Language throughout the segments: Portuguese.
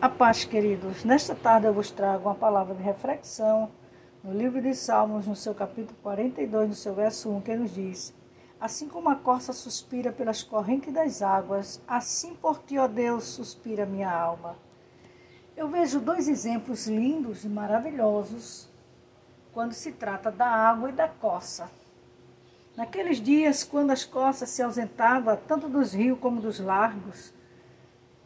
A paz, queridos. Nesta tarde eu vos trago uma palavra de reflexão no livro de Salmos, no seu capítulo 42, no seu verso 1, que nos diz: Assim como a corça suspira pelas correntes das águas, assim por ti, ó Deus, suspira minha alma. Eu vejo dois exemplos lindos e maravilhosos quando se trata da água e da corça. Naqueles dias, quando as corças se ausentavam, tanto dos rios como dos lagos,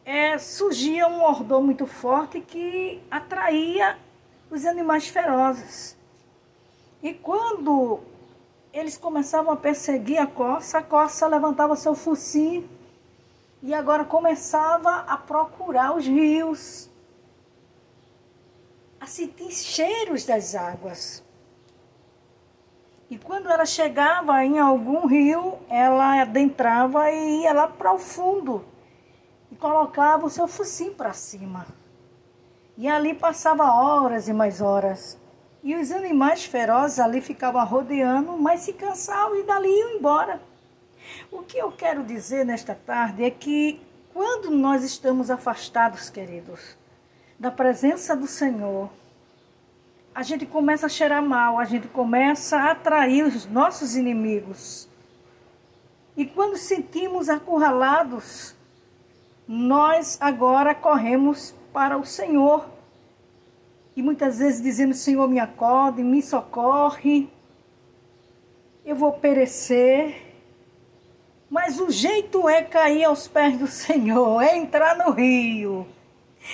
é, surgia um odor muito forte que atraía os animais ferozes. E quando eles começavam a perseguir a corça, a corça levantava seu focinho e agora começava a procurar os rios, a sentir cheiros das águas. E quando ela chegava em algum rio, ela adentrava e ia lá para o fundo e colocava o seu focinho para cima. E ali passava horas e mais horas. E os animais ferozes ali ficavam rodeando, mas se cansavam e dali iam embora. O que eu quero dizer nesta tarde é que quando nós estamos afastados, queridos, da presença do Senhor, a gente começa a cheirar mal, a gente começa a atrair os nossos inimigos. E quando sentimos acurralados, nós agora corremos para o Senhor. E muitas vezes dizemos: Senhor, me acorde, me socorre, eu vou perecer. Mas o jeito é cair aos pés do Senhor, é entrar no rio,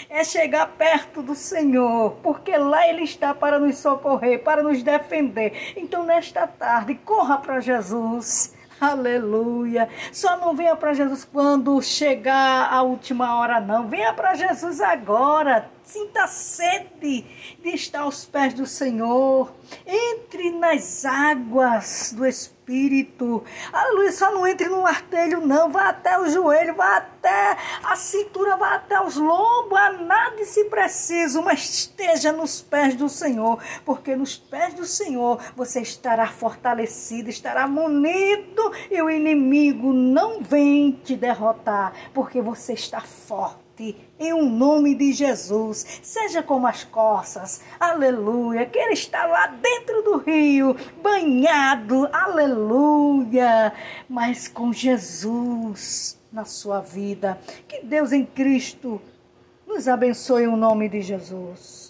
é chegar perto do Senhor, porque lá Ele está para nos socorrer, para nos defender. Então, nesta tarde, corra para Jesus Aleluia. Só não venha para Jesus quando chegar a última hora, não. Venha para Jesus agora. Sinta sede de estar aos pés do Senhor. Entre nas águas do Espírito. Aleluia. Só não entre no artelho, não. Vá até o joelho, vá até a cintura, vá até os lombos. A nada se preciso, mas esteja nos pés do Senhor. Porque nos pés do Senhor você estará fortalecido, estará munido e o inimigo não vem te derrotar, porque você está forte em um nome de Jesus. Seja como as corças, aleluia, que ele está lá dentro do rio, banhado, aleluia, mas com Jesus na sua vida. Que Deus em Cristo nos abençoe em nome de Jesus.